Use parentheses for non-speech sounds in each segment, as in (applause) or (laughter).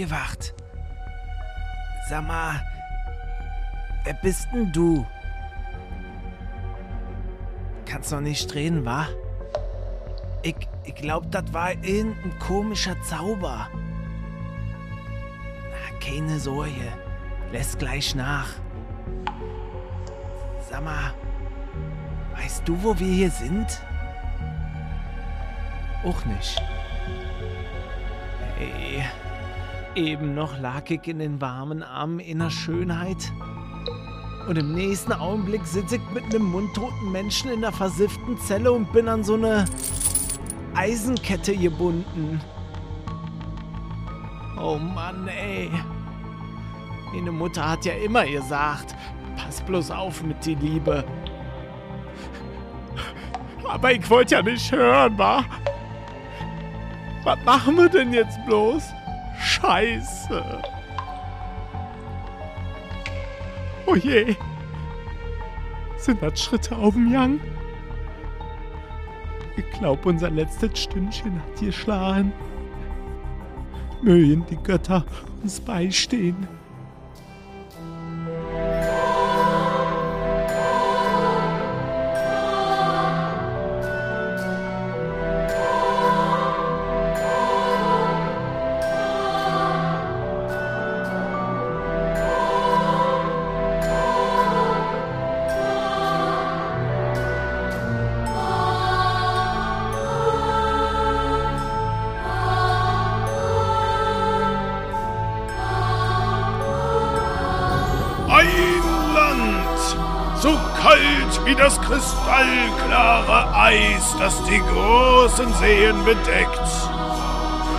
aufgewacht. Sag mal, wer bist denn du? Kannst doch nicht drehen, wa? Ich, ich glaub, das war irgendein komischer Zauber. Na, keine Sorge. Lässt gleich nach. Sag mal, weißt du, wo wir hier sind? Auch nicht. Hey, eben noch lag ich in den warmen Armen in der Schönheit. Und im nächsten Augenblick sitze ich mit einem mundtoten Menschen in einer versifften Zelle und bin an so eine Eisenkette gebunden. Oh Mann, ey. Meine Mutter hat ja immer gesagt, pass bloß auf mit die Liebe. Aber ich wollte ja nicht hören, wa? Was machen wir denn jetzt bloß? Scheiße. Oh je. Sind das Schritte auf dem Young? Ich glaub, unser letztes Stündchen hat geschlagen. Mögen die Götter uns beistehen. So kalt wie das kristallklare Eis, das die großen Seen bedeckt.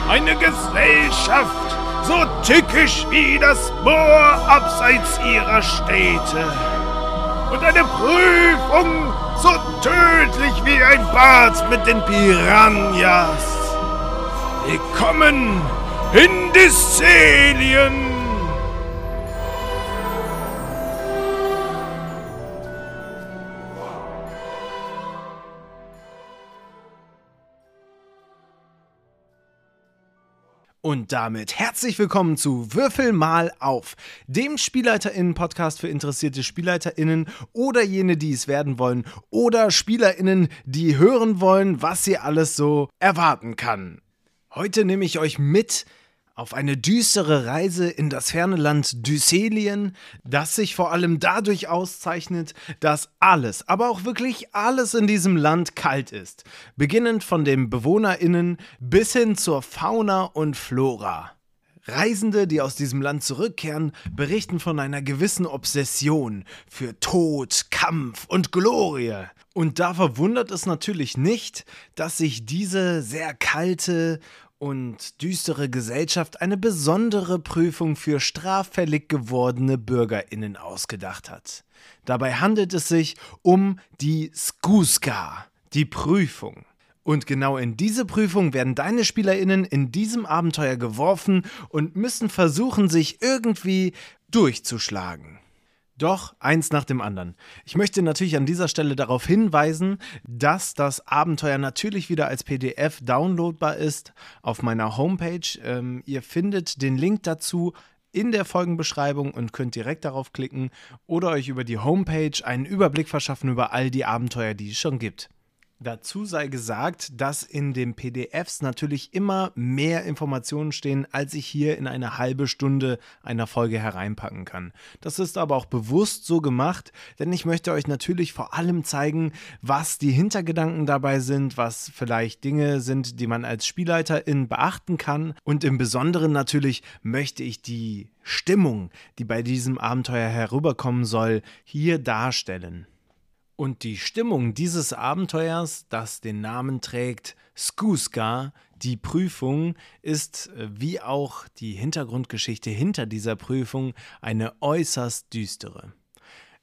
Eine Gesellschaft, so tückisch wie das Moor abseits ihrer Städte. Und eine Prüfung, so tödlich wie ein Bad mit den Piranhas. Willkommen in Disselien! Und damit herzlich willkommen zu Würfel mal auf, dem SpielleiterInnen-Podcast für interessierte SpielleiterInnen oder jene, die es werden wollen oder SpielerInnen, die hören wollen, was sie alles so erwarten kann. Heute nehme ich euch mit auf eine düstere Reise in das ferne Land Dyselien, das sich vor allem dadurch auszeichnet, dass alles, aber auch wirklich alles in diesem Land kalt ist. Beginnend von den BewohnerInnen bis hin zur Fauna und Flora. Reisende, die aus diesem Land zurückkehren, berichten von einer gewissen Obsession für Tod, Kampf und Glorie. Und da verwundert es natürlich nicht, dass sich diese sehr kalte und düstere Gesellschaft eine besondere Prüfung für straffällig gewordene Bürgerinnen ausgedacht hat. Dabei handelt es sich um die Skuska, die Prüfung. Und genau in diese Prüfung werden deine Spielerinnen in diesem Abenteuer geworfen und müssen versuchen, sich irgendwie durchzuschlagen. Doch eins nach dem anderen. Ich möchte natürlich an dieser Stelle darauf hinweisen, dass das Abenteuer natürlich wieder als PDF downloadbar ist auf meiner Homepage. Ähm, ihr findet den Link dazu in der Folgenbeschreibung und könnt direkt darauf klicken oder euch über die Homepage einen Überblick verschaffen über all die Abenteuer, die es schon gibt. Dazu sei gesagt, dass in den PDFs natürlich immer mehr Informationen stehen, als ich hier in eine halbe Stunde einer Folge hereinpacken kann. Das ist aber auch bewusst so gemacht, denn ich möchte euch natürlich vor allem zeigen, was die Hintergedanken dabei sind, was vielleicht Dinge sind, die man als Spielleiterin beachten kann. Und im Besonderen natürlich möchte ich die Stimmung, die bei diesem Abenteuer herüberkommen soll, hier darstellen. Und die Stimmung dieses Abenteuers, das den Namen trägt Skuska, die Prüfung, ist äh, wie auch die Hintergrundgeschichte hinter dieser Prüfung eine äußerst düstere.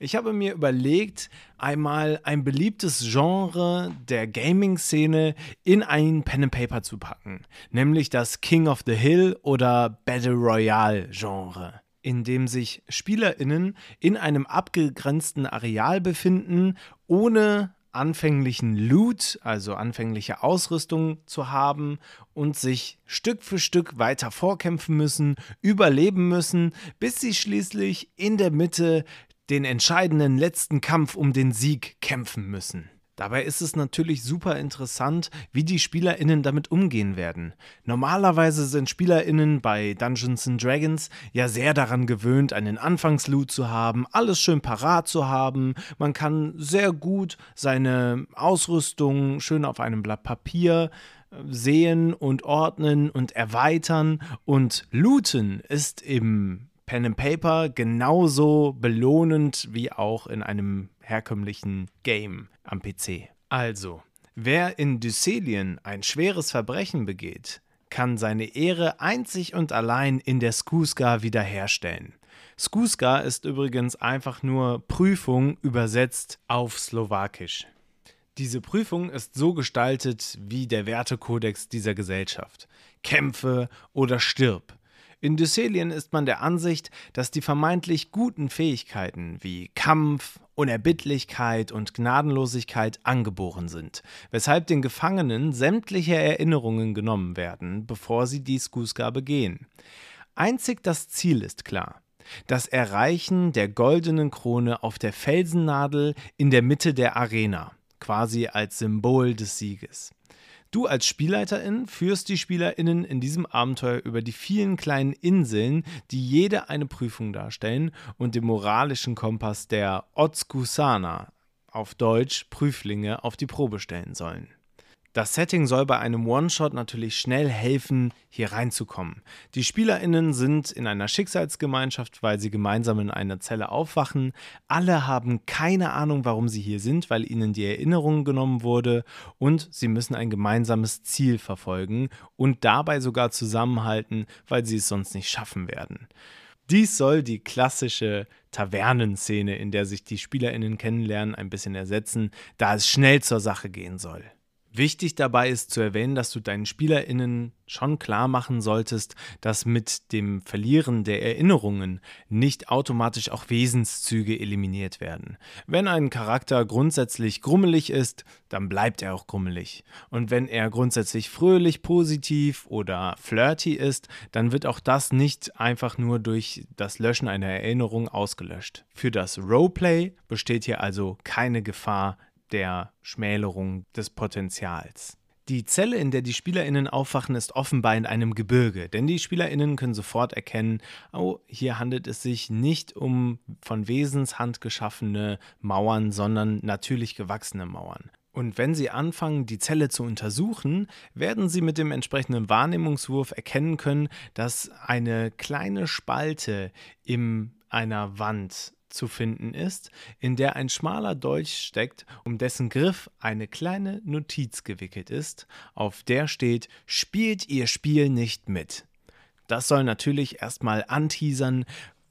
Ich habe mir überlegt, einmal ein beliebtes Genre der Gaming-Szene in ein Pen and Paper zu packen, nämlich das King of the Hill oder Battle Royale Genre in dem sich SpielerInnen in einem abgegrenzten Areal befinden, ohne anfänglichen Loot, also anfängliche Ausrüstung zu haben und sich Stück für Stück weiter vorkämpfen müssen, überleben müssen, bis sie schließlich in der Mitte den entscheidenden letzten Kampf um den Sieg kämpfen müssen. Dabei ist es natürlich super interessant, wie die SpielerInnen damit umgehen werden. Normalerweise sind SpielerInnen bei Dungeons Dragons ja sehr daran gewöhnt, einen Anfangsloot zu haben, alles schön parat zu haben. Man kann sehr gut seine Ausrüstung schön auf einem Blatt Papier äh, sehen und ordnen und erweitern. Und Looten ist im Pen and Paper genauso belohnend wie auch in einem herkömmlichen Game am PC. Also, wer in Dyselien ein schweres Verbrechen begeht, kann seine Ehre einzig und allein in der Skuska wiederherstellen. Skuska ist übrigens einfach nur Prüfung übersetzt auf Slowakisch. Diese Prüfung ist so gestaltet wie der Wertekodex dieser Gesellschaft. Kämpfe oder stirb. In Dyselien ist man der Ansicht, dass die vermeintlich guten Fähigkeiten wie Kampf, Unerbittlichkeit und Gnadenlosigkeit angeboren sind, weshalb den Gefangenen sämtliche Erinnerungen genommen werden, bevor sie die Skuska begehen. Einzig das Ziel ist klar. Das Erreichen der goldenen Krone auf der Felsennadel in der Mitte der Arena, quasi als Symbol des Sieges. Du als Spielleiterin führst die Spielerinnen in diesem Abenteuer über die vielen kleinen Inseln, die jede eine Prüfung darstellen und den moralischen Kompass der Otskusana, auf Deutsch Prüflinge, auf die Probe stellen sollen. Das Setting soll bei einem One-Shot natürlich schnell helfen, hier reinzukommen. Die SpielerInnen sind in einer Schicksalsgemeinschaft, weil sie gemeinsam in einer Zelle aufwachen. Alle haben keine Ahnung, warum sie hier sind, weil ihnen die Erinnerung genommen wurde und sie müssen ein gemeinsames Ziel verfolgen und dabei sogar zusammenhalten, weil sie es sonst nicht schaffen werden. Dies soll die klassische Tavernenszene, in der sich die SpielerInnen kennenlernen, ein bisschen ersetzen, da es schnell zur Sache gehen soll. Wichtig dabei ist zu erwähnen, dass du deinen SpielerInnen schon klar machen solltest, dass mit dem Verlieren der Erinnerungen nicht automatisch auch Wesenszüge eliminiert werden. Wenn ein Charakter grundsätzlich grummelig ist, dann bleibt er auch grummelig. Und wenn er grundsätzlich fröhlich, positiv oder flirty ist, dann wird auch das nicht einfach nur durch das Löschen einer Erinnerung ausgelöscht. Für das Roleplay besteht hier also keine Gefahr der Schmälerung des Potenzials. Die Zelle, in der die SpielerInnen aufwachen, ist offenbar in einem Gebirge, denn die SpielerInnen können sofort erkennen, oh, hier handelt es sich nicht um von Wesenshand geschaffene Mauern, sondern natürlich gewachsene Mauern. Und wenn Sie anfangen, die Zelle zu untersuchen, werden Sie mit dem entsprechenden Wahrnehmungswurf erkennen können, dass eine kleine Spalte in einer Wand zu finden ist, in der ein schmaler Dolch steckt, um dessen Griff eine kleine Notiz gewickelt ist, auf der steht Spielt Ihr Spiel nicht mit. Das soll natürlich erstmal anteasern,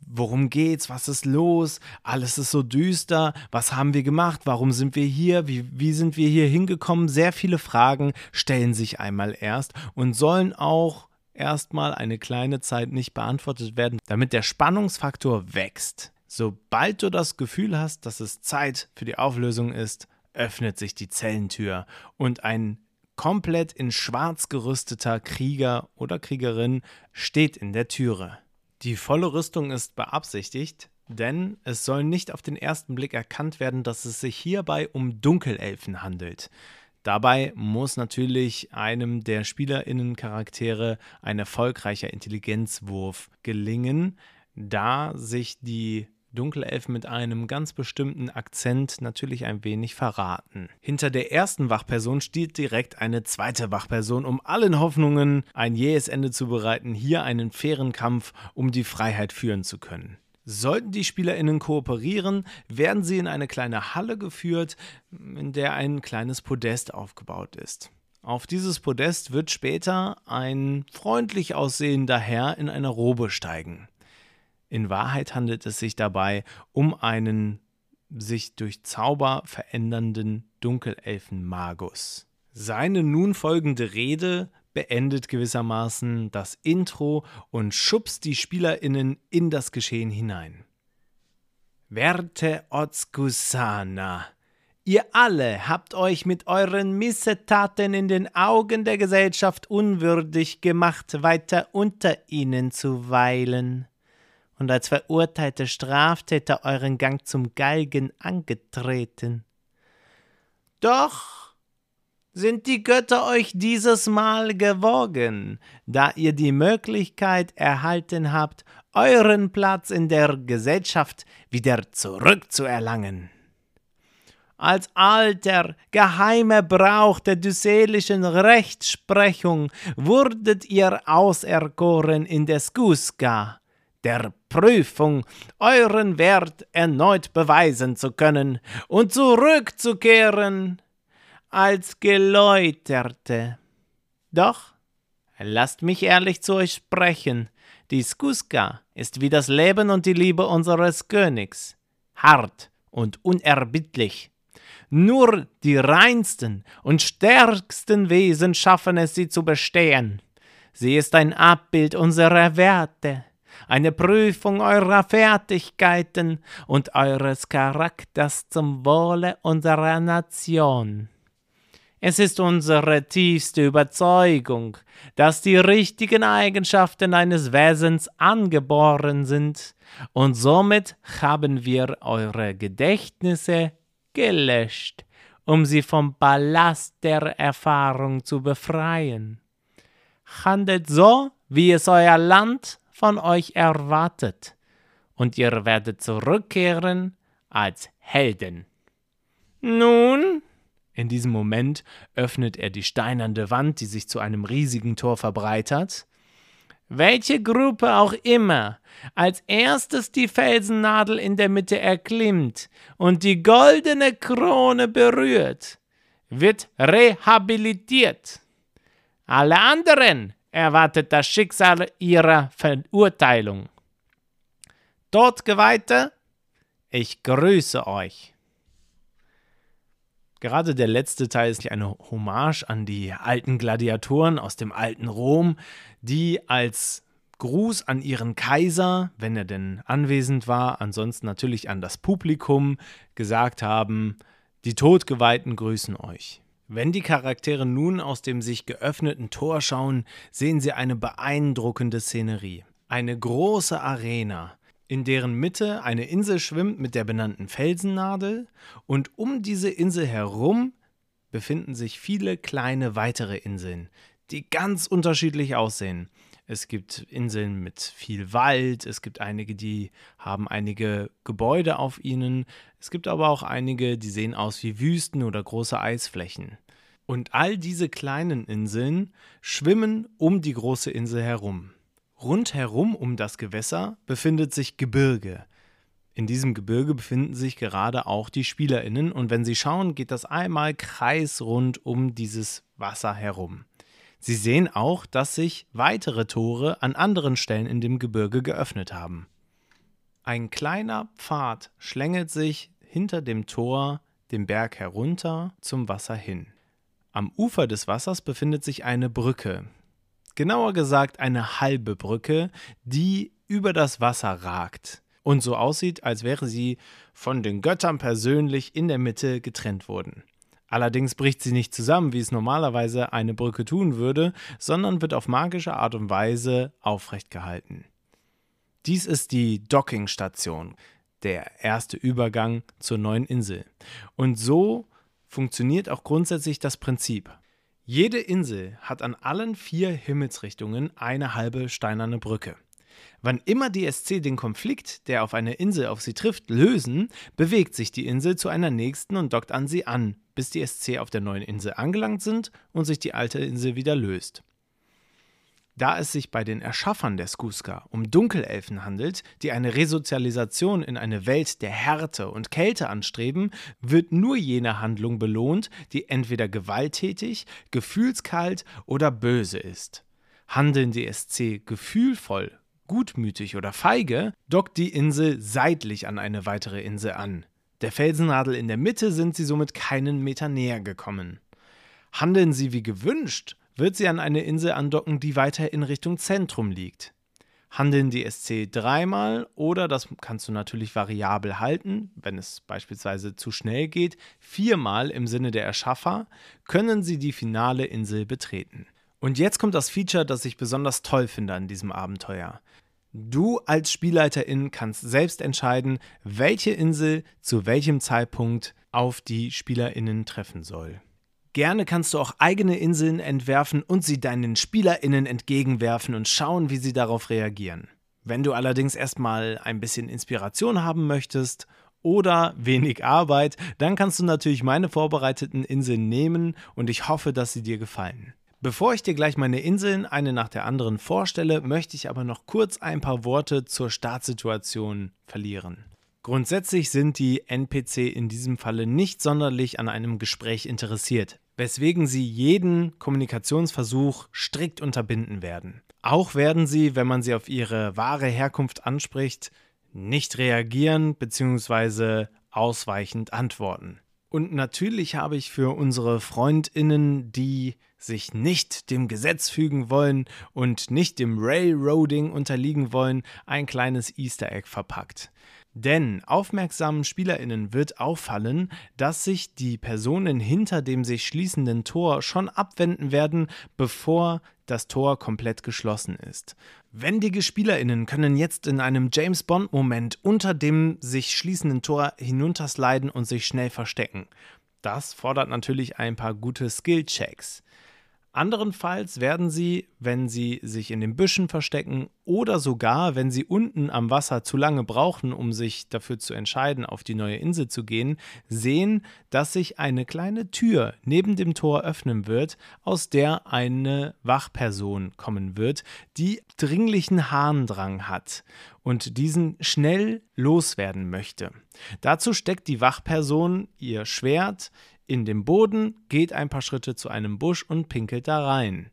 worum geht's, was ist los, alles ist so düster, was haben wir gemacht, warum sind wir hier, wie, wie sind wir hier hingekommen, sehr viele Fragen stellen sich einmal erst und sollen auch erstmal eine kleine Zeit nicht beantwortet werden, damit der Spannungsfaktor wächst. Sobald du das Gefühl hast, dass es Zeit für die Auflösung ist, öffnet sich die Zellentür und ein komplett in schwarz gerüsteter Krieger oder Kriegerin steht in der Türe. Die volle Rüstung ist beabsichtigt, denn es soll nicht auf den ersten Blick erkannt werden, dass es sich hierbei um Dunkelelfen handelt. Dabei muss natürlich einem der Spielerinnencharaktere ein erfolgreicher Intelligenzwurf gelingen, da sich die Dunkelelfen mit einem ganz bestimmten Akzent natürlich ein wenig verraten. Hinter der ersten Wachperson steht direkt eine zweite Wachperson, um allen Hoffnungen ein jähes Ende zu bereiten, hier einen fairen Kampf um die Freiheit führen zu können. Sollten die SpielerInnen kooperieren, werden sie in eine kleine Halle geführt, in der ein kleines Podest aufgebaut ist. Auf dieses Podest wird später ein freundlich aussehender Herr in einer Robe steigen. In Wahrheit handelt es sich dabei um einen sich durch Zauber verändernden Dunkelelfen-Magus. Seine nun folgende Rede beendet gewissermaßen das Intro und schubst die SpielerInnen in das Geschehen hinein. Werte Otskusana, Ihr alle habt euch mit euren Missetaten in den Augen der Gesellschaft unwürdig gemacht, weiter unter ihnen zu weilen und als verurteilte Straftäter euren Gang zum Galgen angetreten. Doch sind die Götter euch dieses Mal gewogen, da ihr die Möglichkeit erhalten habt, euren Platz in der Gesellschaft wieder zurückzuerlangen. Als alter, geheimer Brauch der dyselischen Rechtsprechung wurdet ihr auserkoren in der Skuska, der Prüfung euren Wert erneut beweisen zu können und zurückzukehren als Geläuterte. Doch, lasst mich ehrlich zu euch sprechen, die Skuska ist wie das Leben und die Liebe unseres Königs, hart und unerbittlich. Nur die reinsten und stärksten Wesen schaffen es, sie zu bestehen. Sie ist ein Abbild unserer Werte, eine Prüfung eurer Fertigkeiten und eures Charakters zum Wohle unserer Nation. Es ist unsere tiefste Überzeugung, dass die richtigen Eigenschaften eines Wesens angeboren sind, und somit haben wir eure Gedächtnisse gelöscht, um sie vom Ballast der Erfahrung zu befreien. Handelt so, wie es euer Land von euch erwartet, und ihr werdet zurückkehren als Helden. Nun, in diesem Moment öffnet er die steinerne Wand, die sich zu einem riesigen Tor verbreitert. Welche Gruppe auch immer als erstes die Felsennadel in der Mitte erklimmt und die goldene Krone berührt, wird rehabilitiert. Alle anderen erwartet das Schicksal ihrer Verurteilung. Todgeweihte, ich grüße euch. Gerade der letzte Teil ist eine Hommage an die alten Gladiatoren aus dem alten Rom, die als Gruß an ihren Kaiser, wenn er denn anwesend war, ansonsten natürlich an das Publikum, gesagt haben, die Todgeweihten grüßen euch. Wenn die Charaktere nun aus dem sich geöffneten Tor schauen, sehen sie eine beeindruckende Szenerie. Eine große Arena, in deren Mitte eine Insel schwimmt mit der benannten Felsennadel und um diese Insel herum befinden sich viele kleine weitere Inseln, die ganz unterschiedlich aussehen. Es gibt Inseln mit viel Wald, es gibt einige, die haben einige Gebäude auf ihnen, es gibt aber auch einige, die sehen aus wie Wüsten oder große Eisflächen. Und all diese kleinen Inseln schwimmen um die große Insel herum. Rundherum um das Gewässer befindet sich Gebirge. In diesem Gebirge befinden sich gerade auch die SpielerInnen und wenn sie schauen, geht das einmal kreisrund um dieses Wasser herum. Sie sehen auch, dass sich weitere Tore an anderen Stellen in dem Gebirge geöffnet haben. Ein kleiner Pfad schlängelt sich hinter dem Tor den Berg herunter zum Wasser hin. Am Ufer des Wassers befindet sich eine Brücke, genauer gesagt eine halbe Brücke, die über das Wasser ragt und so aussieht, als wäre sie von den Göttern persönlich in der Mitte getrennt worden. Allerdings bricht sie nicht zusammen, wie es normalerweise eine Brücke tun würde, sondern wird auf magische Art und Weise aufrecht gehalten. Dies ist die Dockingstation, der erste Übergang zur neuen Insel. Und so funktioniert auch grundsätzlich das Prinzip. Jede Insel hat an allen vier Himmelsrichtungen eine halbe steinerne Brücke. Wann immer die SC den Konflikt, der auf einer Insel auf sie trifft, lösen, bewegt sich die Insel zu einer nächsten und dockt an sie an, bis die SC auf der neuen Insel angelangt sind und sich die alte Insel wieder löst. Da es sich bei den Erschaffern der Skuska um Dunkelelfen handelt, die eine Resozialisation in eine Welt der Härte und Kälte anstreben, wird nur jene Handlung belohnt, die entweder gewalttätig, gefühlskalt oder böse ist. Handeln die SC gefühlvoll, gutmütig oder feige, dockt die Insel seitlich an eine weitere Insel an. Der Felsennadel in der Mitte sind sie somit keinen Meter näher gekommen. Handeln sie wie gewünscht, wird sie an eine Insel andocken, die weiter in Richtung Zentrum liegt. handeln die SC dreimal oder das kannst du natürlich variabel halten, wenn es beispielsweise zu schnell geht, viermal im Sinne der Erschaffer, können sie die finale Insel betreten. Und jetzt kommt das Feature, das ich besonders toll finde an diesem Abenteuer. Du als Spielleiterin kannst selbst entscheiden, welche Insel zu welchem Zeitpunkt auf die Spielerinnen treffen soll. Gerne kannst du auch eigene Inseln entwerfen und sie deinen Spielerinnen entgegenwerfen und schauen, wie sie darauf reagieren. Wenn du allerdings erstmal ein bisschen Inspiration haben möchtest oder wenig Arbeit, dann kannst du natürlich meine vorbereiteten Inseln nehmen und ich hoffe, dass sie dir gefallen. Bevor ich dir gleich meine Inseln eine nach der anderen vorstelle, möchte ich aber noch kurz ein paar Worte zur Startsituation verlieren. Grundsätzlich sind die NPC in diesem Falle nicht sonderlich an einem Gespräch interessiert, weswegen sie jeden Kommunikationsversuch strikt unterbinden werden. Auch werden sie, wenn man sie auf ihre wahre Herkunft anspricht, nicht reagieren bzw. ausweichend antworten. Und natürlich habe ich für unsere Freundinnen, die sich nicht dem Gesetz fügen wollen und nicht dem Railroading unterliegen wollen, ein kleines Easter Egg verpackt. Denn aufmerksamen Spielerinnen wird auffallen, dass sich die Personen hinter dem sich schließenden Tor schon abwenden werden, bevor das Tor komplett geschlossen ist. Wendige Spielerinnen können jetzt in einem James Bond Moment unter dem sich schließenden Tor hinuntersliden und sich schnell verstecken. Das fordert natürlich ein paar gute Skill Checks. Anderenfalls werden sie, wenn sie sich in den Büschen verstecken oder sogar, wenn sie unten am Wasser zu lange brauchen, um sich dafür zu entscheiden, auf die neue Insel zu gehen, sehen, dass sich eine kleine Tür neben dem Tor öffnen wird, aus der eine Wachperson kommen wird, die dringlichen Harndrang hat und diesen schnell loswerden möchte. Dazu steckt die Wachperson ihr Schwert in den Boden, geht ein paar Schritte zu einem Busch und pinkelt da rein.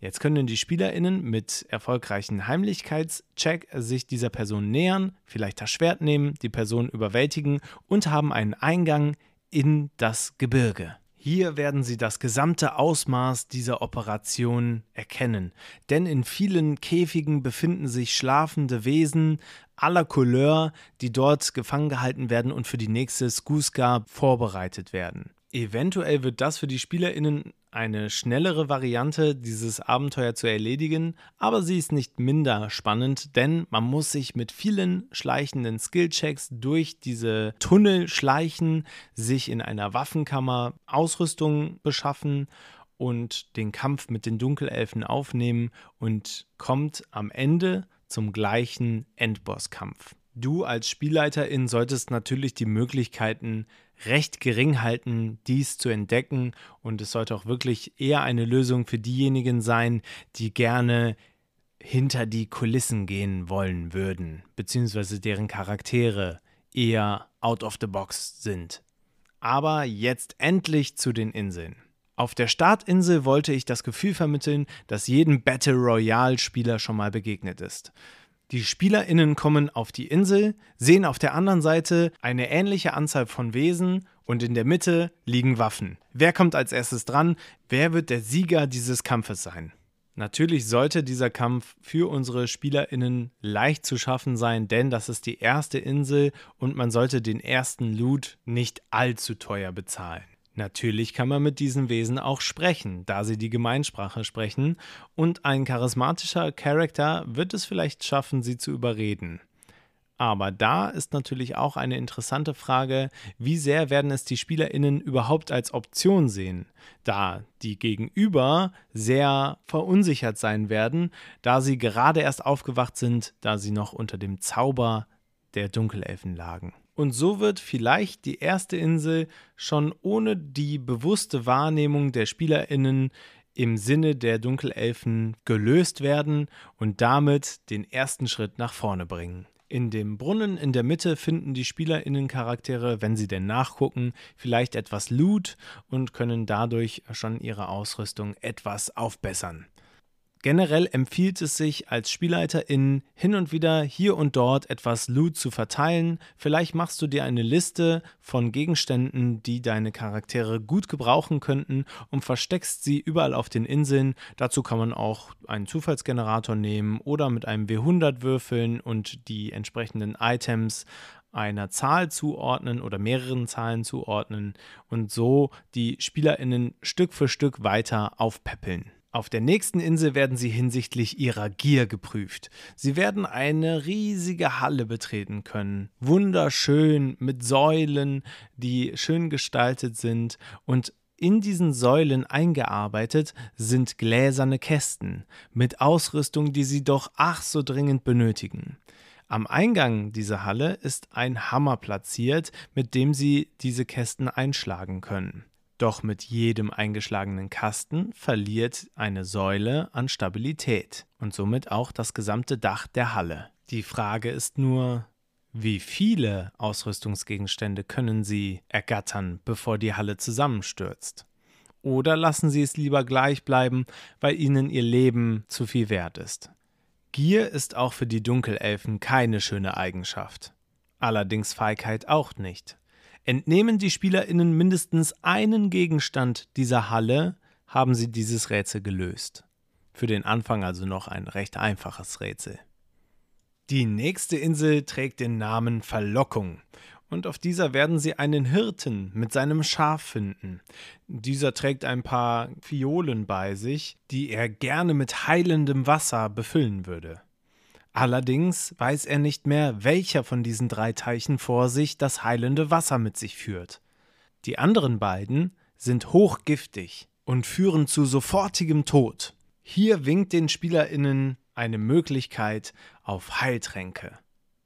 Jetzt können die SpielerInnen mit erfolgreichen Heimlichkeitscheck sich dieser Person nähern, vielleicht das Schwert nehmen, die Person überwältigen und haben einen Eingang in das Gebirge. Hier werden Sie das gesamte Ausmaß dieser Operation erkennen, denn in vielen Käfigen befinden sich schlafende Wesen aller Couleur, die dort gefangen gehalten werden und für die nächste Skuska vorbereitet werden. Eventuell wird das für die SpielerInnen eine schnellere Variante, dieses Abenteuer zu erledigen, aber sie ist nicht minder spannend, denn man muss sich mit vielen schleichenden Skillchecks durch diese Tunnel schleichen, sich in einer Waffenkammer Ausrüstung beschaffen und den Kampf mit den Dunkelelfen aufnehmen und kommt am Ende zum gleichen Endbosskampf. Du als Spielleiterin solltest natürlich die Möglichkeiten recht gering halten, dies zu entdecken. Und es sollte auch wirklich eher eine Lösung für diejenigen sein, die gerne hinter die Kulissen gehen wollen würden, beziehungsweise deren Charaktere eher out of the box sind. Aber jetzt endlich zu den Inseln. Auf der Startinsel wollte ich das Gefühl vermitteln, dass jedem Battle Royale-Spieler schon mal begegnet ist. Die SpielerInnen kommen auf die Insel, sehen auf der anderen Seite eine ähnliche Anzahl von Wesen und in der Mitte liegen Waffen. Wer kommt als erstes dran? Wer wird der Sieger dieses Kampfes sein? Natürlich sollte dieser Kampf für unsere SpielerInnen leicht zu schaffen sein, denn das ist die erste Insel und man sollte den ersten Loot nicht allzu teuer bezahlen. Natürlich kann man mit diesen Wesen auch sprechen, da sie die Gemeinsprache sprechen, und ein charismatischer Charakter wird es vielleicht schaffen, sie zu überreden. Aber da ist natürlich auch eine interessante Frage, wie sehr werden es die Spielerinnen überhaupt als Option sehen, da die Gegenüber sehr verunsichert sein werden, da sie gerade erst aufgewacht sind, da sie noch unter dem Zauber der Dunkelelfen lagen. Und so wird vielleicht die erste Insel schon ohne die bewusste Wahrnehmung der Spielerinnen im Sinne der Dunkelelfen gelöst werden und damit den ersten Schritt nach vorne bringen. In dem Brunnen in der Mitte finden die Spielerinnen-Charaktere, wenn sie denn nachgucken, vielleicht etwas Loot und können dadurch schon ihre Ausrüstung etwas aufbessern. Generell empfiehlt es sich als Spielleiterin hin und wieder hier und dort etwas Loot zu verteilen. Vielleicht machst du dir eine Liste von Gegenständen, die deine Charaktere gut gebrauchen könnten und versteckst sie überall auf den Inseln. Dazu kann man auch einen Zufallsgenerator nehmen oder mit einem W100 würfeln und die entsprechenden Items einer Zahl zuordnen oder mehreren Zahlen zuordnen und so die Spielerinnen Stück für Stück weiter aufpäppeln. Auf der nächsten Insel werden sie hinsichtlich ihrer Gier geprüft. Sie werden eine riesige Halle betreten können. Wunderschön mit Säulen, die schön gestaltet sind und in diesen Säulen eingearbeitet sind gläserne Kästen mit Ausrüstung, die sie doch ach so dringend benötigen. Am Eingang dieser Halle ist ein Hammer platziert, mit dem sie diese Kästen einschlagen können. Doch mit jedem eingeschlagenen Kasten verliert eine Säule an Stabilität und somit auch das gesamte Dach der Halle. Die Frage ist nur, wie viele Ausrüstungsgegenstände können Sie ergattern, bevor die Halle zusammenstürzt? Oder lassen Sie es lieber gleich bleiben, weil Ihnen Ihr Leben zu viel wert ist? Gier ist auch für die Dunkelelfen keine schöne Eigenschaft. Allerdings Feigheit auch nicht. Entnehmen die SpielerInnen mindestens einen Gegenstand dieser Halle, haben sie dieses Rätsel gelöst. Für den Anfang also noch ein recht einfaches Rätsel. Die nächste Insel trägt den Namen Verlockung und auf dieser werden sie einen Hirten mit seinem Schaf finden. Dieser trägt ein paar Fiolen bei sich, die er gerne mit heilendem Wasser befüllen würde. Allerdings weiß er nicht mehr, welcher von diesen drei Teichen vor sich das heilende Wasser mit sich führt. Die anderen beiden sind hochgiftig und führen zu sofortigem Tod. Hier winkt den Spielerinnen eine Möglichkeit auf Heiltränke.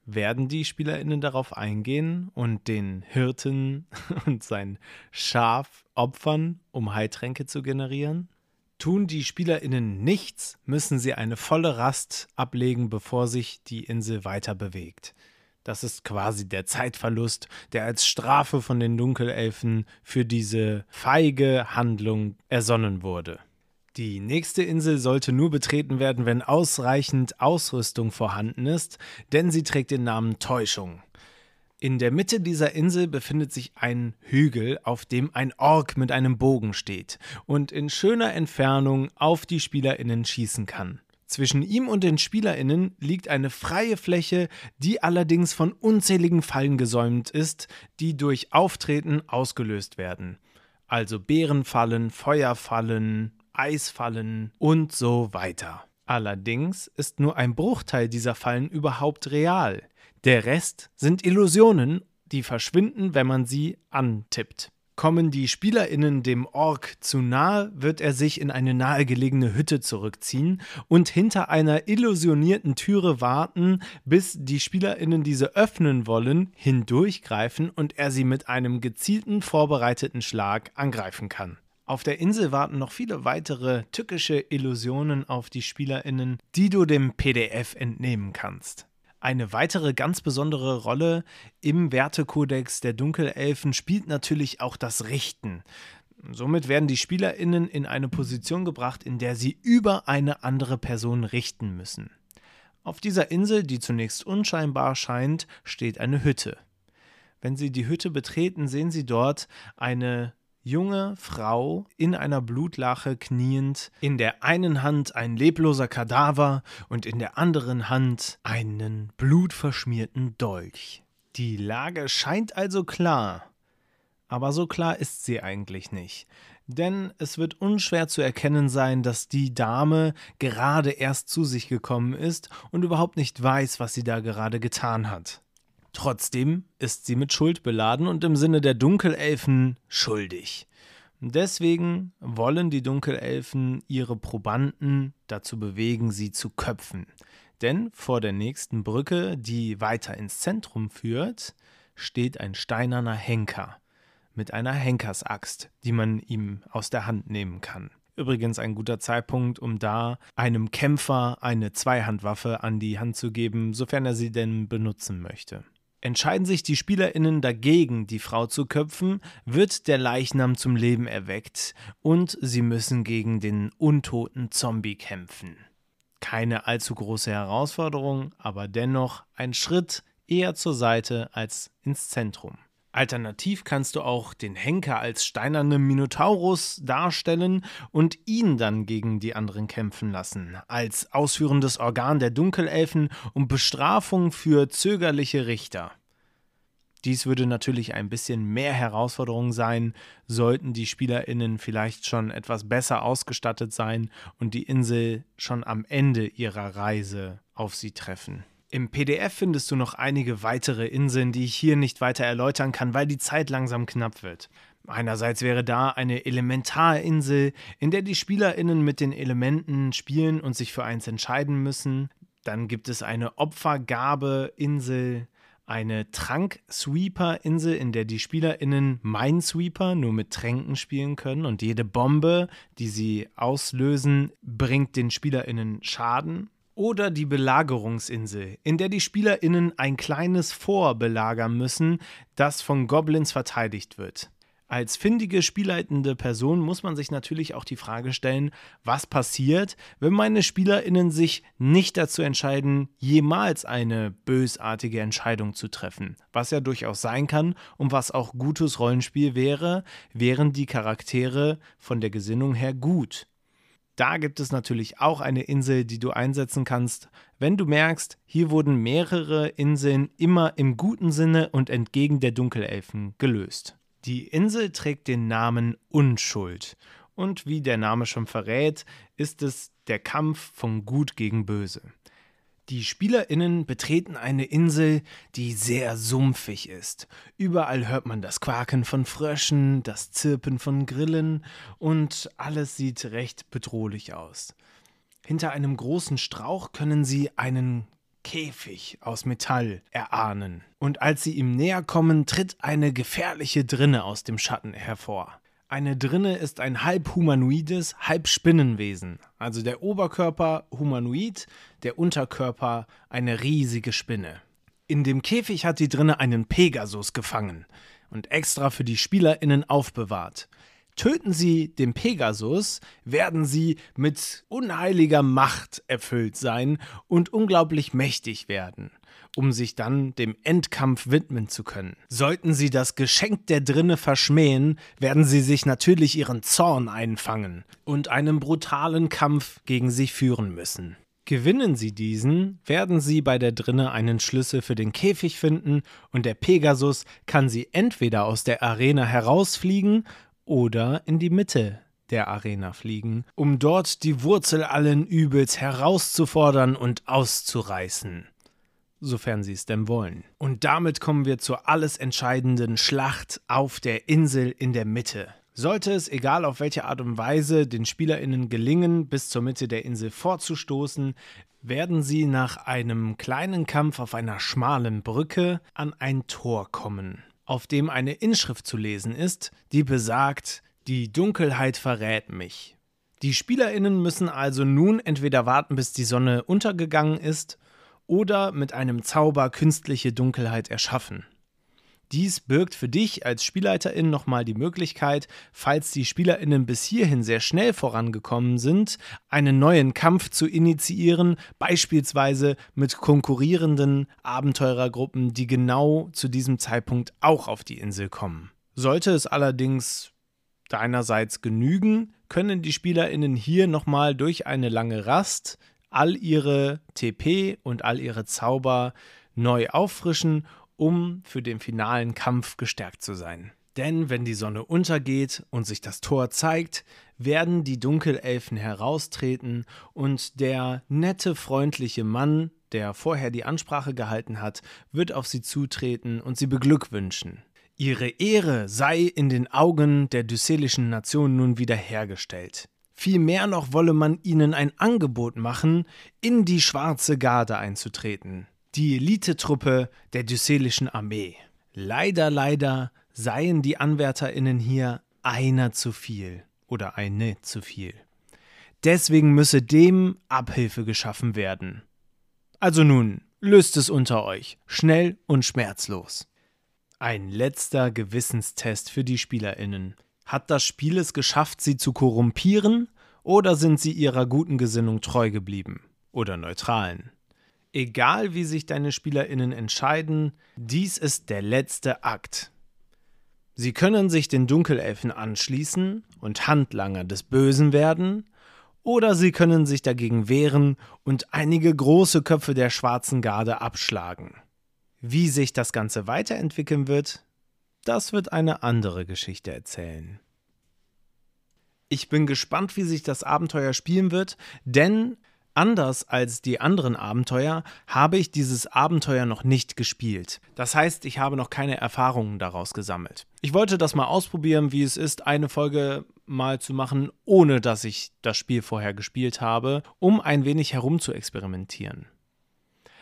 Werden die Spielerinnen darauf eingehen und den Hirten (laughs) und sein Schaf opfern, um Heiltränke zu generieren? Tun die SpielerInnen nichts, müssen sie eine volle Rast ablegen, bevor sich die Insel weiter bewegt. Das ist quasi der Zeitverlust, der als Strafe von den Dunkelelfen für diese feige Handlung ersonnen wurde. Die nächste Insel sollte nur betreten werden, wenn ausreichend Ausrüstung vorhanden ist, denn sie trägt den Namen Täuschung. In der Mitte dieser Insel befindet sich ein Hügel, auf dem ein Ork mit einem Bogen steht und in schöner Entfernung auf die Spielerinnen schießen kann. Zwischen ihm und den Spielerinnen liegt eine freie Fläche, die allerdings von unzähligen Fallen gesäumt ist, die durch Auftreten ausgelöst werden. Also Bärenfallen, Feuerfallen, Eisfallen und so weiter. Allerdings ist nur ein Bruchteil dieser Fallen überhaupt real. Der Rest sind Illusionen, die verschwinden, wenn man sie antippt. Kommen die SpielerInnen dem Ork zu nahe, wird er sich in eine nahegelegene Hütte zurückziehen und hinter einer illusionierten Türe warten, bis die SpielerInnen diese öffnen wollen, hindurchgreifen und er sie mit einem gezielten, vorbereiteten Schlag angreifen kann. Auf der Insel warten noch viele weitere tückische Illusionen auf die SpielerInnen, die du dem PDF entnehmen kannst. Eine weitere ganz besondere Rolle im Wertekodex der Dunkelelfen spielt natürlich auch das Richten. Somit werden die Spielerinnen in eine Position gebracht, in der sie über eine andere Person richten müssen. Auf dieser Insel, die zunächst unscheinbar scheint, steht eine Hütte. Wenn Sie die Hütte betreten, sehen Sie dort eine junge Frau in einer Blutlache kniend, in der einen Hand ein lebloser Kadaver und in der anderen Hand einen blutverschmierten Dolch. Die Lage scheint also klar. Aber so klar ist sie eigentlich nicht. Denn es wird unschwer zu erkennen sein, dass die Dame gerade erst zu sich gekommen ist und überhaupt nicht weiß, was sie da gerade getan hat. Trotzdem ist sie mit Schuld beladen und im Sinne der Dunkelelfen schuldig. Deswegen wollen die Dunkelelfen ihre Probanden dazu bewegen, sie zu köpfen. Denn vor der nächsten Brücke, die weiter ins Zentrum führt, steht ein steinerner Henker mit einer Henkersaxt, die man ihm aus der Hand nehmen kann. Übrigens ein guter Zeitpunkt, um da einem Kämpfer eine Zweihandwaffe an die Hand zu geben, sofern er sie denn benutzen möchte. Entscheiden sich die SpielerInnen dagegen, die Frau zu köpfen, wird der Leichnam zum Leben erweckt und sie müssen gegen den untoten Zombie kämpfen. Keine allzu große Herausforderung, aber dennoch ein Schritt eher zur Seite als ins Zentrum. Alternativ kannst du auch den Henker als steinerne Minotaurus darstellen und ihn dann gegen die anderen kämpfen lassen, als ausführendes Organ der Dunkelelfen und Bestrafung für zögerliche Richter. Dies würde natürlich ein bisschen mehr Herausforderung sein, sollten die Spielerinnen vielleicht schon etwas besser ausgestattet sein und die Insel schon am Ende ihrer Reise auf sie treffen. Im PDF findest du noch einige weitere Inseln, die ich hier nicht weiter erläutern kann, weil die Zeit langsam knapp wird. Einerseits wäre da eine Elementarinsel, in der die Spielerinnen mit den Elementen spielen und sich für eins entscheiden müssen. Dann gibt es eine Opfergabe-Insel, eine Trank-Sweeper-Insel, in der die SpielerInnen Minesweeper nur mit Tränken spielen können und jede Bombe, die sie auslösen, bringt den SpielerInnen Schaden. Oder die Belagerungsinsel, in der die SpielerInnen ein kleines Fort belagern müssen, das von Goblins verteidigt wird. Als findige spielleitende Person muss man sich natürlich auch die Frage stellen, was passiert, wenn meine Spielerinnen sich nicht dazu entscheiden, jemals eine bösartige Entscheidung zu treffen, was ja durchaus sein kann und was auch gutes Rollenspiel wäre, wären die Charaktere von der Gesinnung her gut. Da gibt es natürlich auch eine Insel, die du einsetzen kannst, wenn du merkst, hier wurden mehrere Inseln immer im guten Sinne und entgegen der Dunkelelfen gelöst. Die Insel trägt den Namen Unschuld und wie der Name schon verrät, ist es der Kampf von Gut gegen Böse. Die Spielerinnen betreten eine Insel, die sehr sumpfig ist. Überall hört man das Quaken von Fröschen, das Zirpen von Grillen und alles sieht recht bedrohlich aus. Hinter einem großen Strauch können sie einen Käfig aus Metall erahnen. Und als sie ihm näher kommen, tritt eine gefährliche Drinne aus dem Schatten hervor. Eine Drinne ist ein halb humanoides, halb Spinnenwesen. Also der Oberkörper humanoid, der Unterkörper eine riesige Spinne. In dem Käfig hat die Drinne einen Pegasus gefangen und extra für die SpielerInnen aufbewahrt. Töten sie den Pegasus, werden sie mit unheiliger Macht erfüllt sein und unglaublich mächtig werden, um sich dann dem Endkampf widmen zu können. Sollten sie das Geschenk der Drinne verschmähen, werden sie sich natürlich ihren Zorn einfangen und einen brutalen Kampf gegen sich führen müssen. Gewinnen sie diesen, werden sie bei der Drinne einen Schlüssel für den Käfig finden und der Pegasus kann sie entweder aus der Arena herausfliegen oder in die Mitte der Arena fliegen, um dort die Wurzel allen Übels herauszufordern und auszureißen. Sofern sie es denn wollen. Und damit kommen wir zur alles entscheidenden Schlacht auf der Insel in der Mitte. Sollte es, egal auf welche Art und Weise, den SpielerInnen gelingen, bis zur Mitte der Insel vorzustoßen, werden sie nach einem kleinen Kampf auf einer schmalen Brücke an ein Tor kommen auf dem eine Inschrift zu lesen ist, die besagt, die Dunkelheit verrät mich. Die Spielerinnen müssen also nun entweder warten, bis die Sonne untergegangen ist, oder mit einem Zauber künstliche Dunkelheit erschaffen. Dies birgt für dich als Spielleiterin nochmal die Möglichkeit, falls die Spielerinnen bis hierhin sehr schnell vorangekommen sind, einen neuen Kampf zu initiieren, beispielsweise mit konkurrierenden Abenteurergruppen, die genau zu diesem Zeitpunkt auch auf die Insel kommen. Sollte es allerdings deinerseits genügen, können die Spielerinnen hier nochmal durch eine lange Rast all ihre TP und all ihre Zauber neu auffrischen um für den finalen Kampf gestärkt zu sein. Denn wenn die Sonne untergeht und sich das Tor zeigt, werden die Dunkelelfen heraustreten und der nette, freundliche Mann, der vorher die Ansprache gehalten hat, wird auf sie zutreten und sie beglückwünschen. Ihre Ehre sei in den Augen der dyselischen Nation nun wiederhergestellt. Vielmehr noch wolle man ihnen ein Angebot machen, in die schwarze Garde einzutreten die Elitetruppe der Dyselischen Armee. Leider, leider seien die AnwärterInnen hier einer zu viel oder eine zu viel. Deswegen müsse dem Abhilfe geschaffen werden. Also nun, löst es unter euch, schnell und schmerzlos. Ein letzter Gewissenstest für die SpielerInnen. Hat das Spiel es geschafft, sie zu korrumpieren, oder sind sie ihrer guten Gesinnung treu geblieben? oder neutralen. Egal wie sich deine Spielerinnen entscheiden, dies ist der letzte Akt. Sie können sich den Dunkelelfen anschließen und Handlanger des Bösen werden, oder sie können sich dagegen wehren und einige große Köpfe der schwarzen Garde abschlagen. Wie sich das Ganze weiterentwickeln wird, das wird eine andere Geschichte erzählen. Ich bin gespannt, wie sich das Abenteuer spielen wird, denn anders als die anderen Abenteuer habe ich dieses Abenteuer noch nicht gespielt. Das heißt, ich habe noch keine Erfahrungen daraus gesammelt. Ich wollte das mal ausprobieren, wie es ist, eine Folge mal zu machen, ohne dass ich das Spiel vorher gespielt habe, um ein wenig herum zu experimentieren.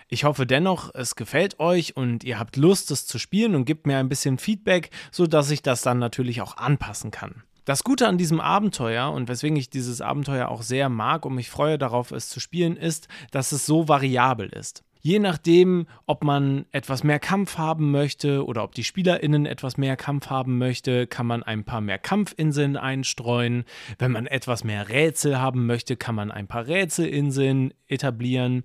Ich hoffe dennoch, es gefällt euch und ihr habt Lust, es zu spielen und gebt mir ein bisschen Feedback, sodass ich das dann natürlich auch anpassen kann. Das Gute an diesem Abenteuer und weswegen ich dieses Abenteuer auch sehr mag und mich freue darauf, es zu spielen, ist, dass es so variabel ist. Je nachdem, ob man etwas mehr Kampf haben möchte oder ob die SpielerInnen etwas mehr Kampf haben möchte, kann man ein paar mehr Kampfinseln einstreuen. Wenn man etwas mehr Rätsel haben möchte, kann man ein paar Rätselinseln etablieren.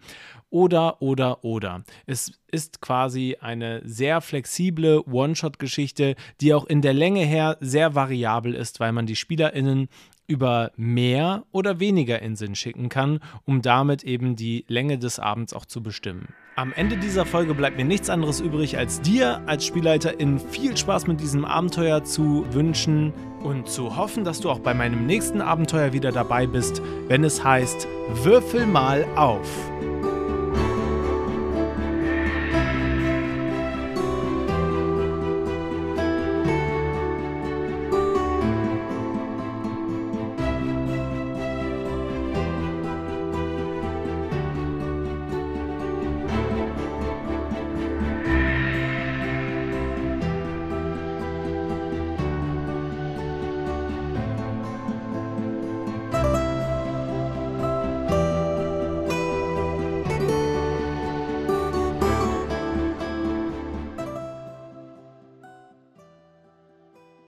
Oder, oder, oder. Es ist quasi eine sehr flexible One-Shot-Geschichte, die auch in der Länge her sehr variabel ist, weil man die SpielerInnen über mehr oder weniger Inseln schicken kann, um damit eben die Länge des Abends auch zu bestimmen. Am Ende dieser Folge bleibt mir nichts anderes übrig, als dir als Spielleiterin viel Spaß mit diesem Abenteuer zu wünschen und zu hoffen, dass du auch bei meinem nächsten Abenteuer wieder dabei bist, wenn es heißt Würfel mal auf.